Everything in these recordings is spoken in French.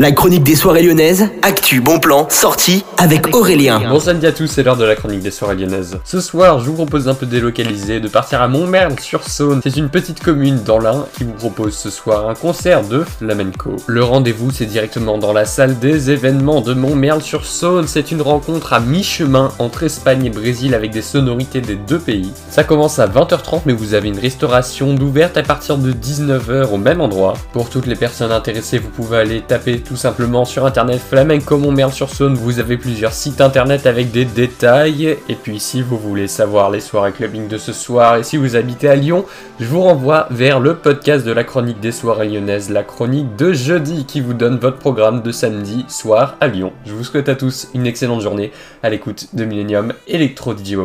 La chronique des soirées lyonnaises, actu, bon plan, sortie avec Aurélien. Bon samedi à tous, c'est l'heure de la chronique des soirées lyonnaises. Ce soir, je vous propose un peu délocalisé de partir à Montmerle-sur-Saône. C'est une petite commune dans l'Ain qui vous propose ce soir un concert de flamenco. Le rendez-vous, c'est directement dans la salle des événements de Montmerle-sur-Saône. C'est une rencontre à mi-chemin entre Espagne et Brésil avec des sonorités des deux pays. Ça commence à 20h30, mais vous avez une restauration d'ouverte à partir de 19h au même endroit. Pour toutes les personnes intéressées, vous pouvez aller taper tout simplement sur internet flamenco Montmerle sur Saône. Vous avez plusieurs sites internet avec des détails. Et puis si vous voulez savoir les soirées clubbing de ce soir et si vous habitez à Lyon, je vous renvoie vers le podcast de la chronique des soirées lyonnaises, la chronique de jeudi qui vous donne votre programme de samedi soir à Lyon. Je vous souhaite à tous une excellente journée à l'écoute de Millennium Electro DJ.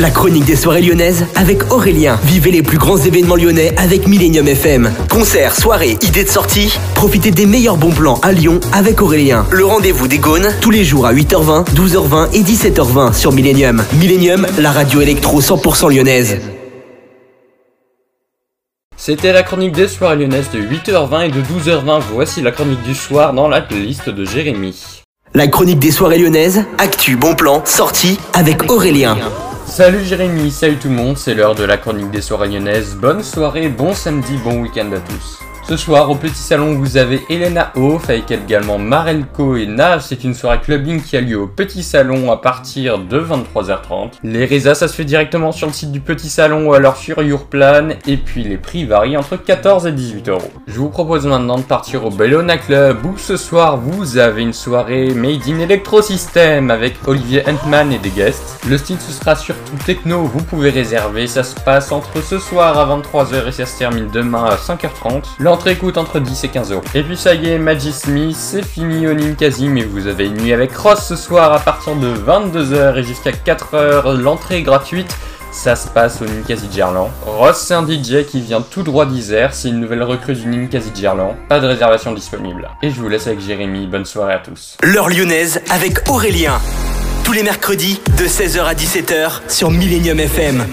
La chronique des soirées lyonnaises avec Aurélien. Vivez les plus grands événements lyonnais avec Millennium FM. Concerts, soirées, idées de sortie. Profitez des meilleurs bons plans à Lyon avec Aurélien. Le rendez-vous des Gaunes tous les jours à 8h20, 12h20 et 17h20 sur Millennium. Millennium, la radio électro 100% lyonnaise. C'était la chronique des soirées lyonnaises de 8h20 et de 12h20. Voici la chronique du soir dans la playlist de Jérémy. La chronique des soirées lyonnaises, actu, bon plan, sortie avec Aurélien. Salut Jérémy, salut tout le monde, c'est l'heure de la chronique des soirées lyonnaises. Bonne soirée, bon samedi, bon week-end à tous. Ce soir, au petit salon, vous avez Elena Hoff avec également Marelko et Nage. C'est une soirée clubbing qui a lieu au petit salon à partir de 23h30. Les résas, ça se fait directement sur le site du petit salon ou alors sur Yourplan. Et puis les prix varient entre 14 et 18 euros. Je vous propose maintenant de partir au Bellona Club où ce soir vous avez une soirée made in Electro System avec Olivier Huntman et des guests. Le style ce sera surtout techno, vous pouvez réserver. Ça se passe entre ce soir à 23h et ça se termine demain à 5h30. Coûte entre 10 et 15 euros. Et puis ça y est, Maggie Smith, c'est fini au Ninkasi, mais vous avez une nuit avec Ross ce soir à partir de 22h et jusqu'à 4h. L'entrée est gratuite. Ça se passe au Ninkasi Gerland. Ross, c'est un DJ qui vient tout droit d'Isère. C'est une nouvelle recrue du Ninkasi Gerland. Pas de réservation disponible. Et je vous laisse avec Jérémy. Bonne soirée à tous. L'heure lyonnaise avec Aurélien. Tous les mercredis de 16h à 17h sur Millennium FM.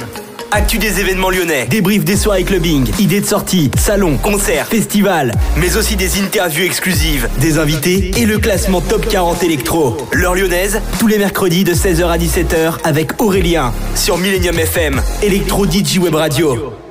Actu des événements lyonnais, débrief des soirées clubbing, idées de sortie, salons, concerts, festivals, mais aussi des interviews exclusives, des invités et le classement top 40 électro. L'heure lyonnaise, tous les mercredis de 16h à 17h avec Aurélien sur Millennium FM, Electro DJ Web Radio.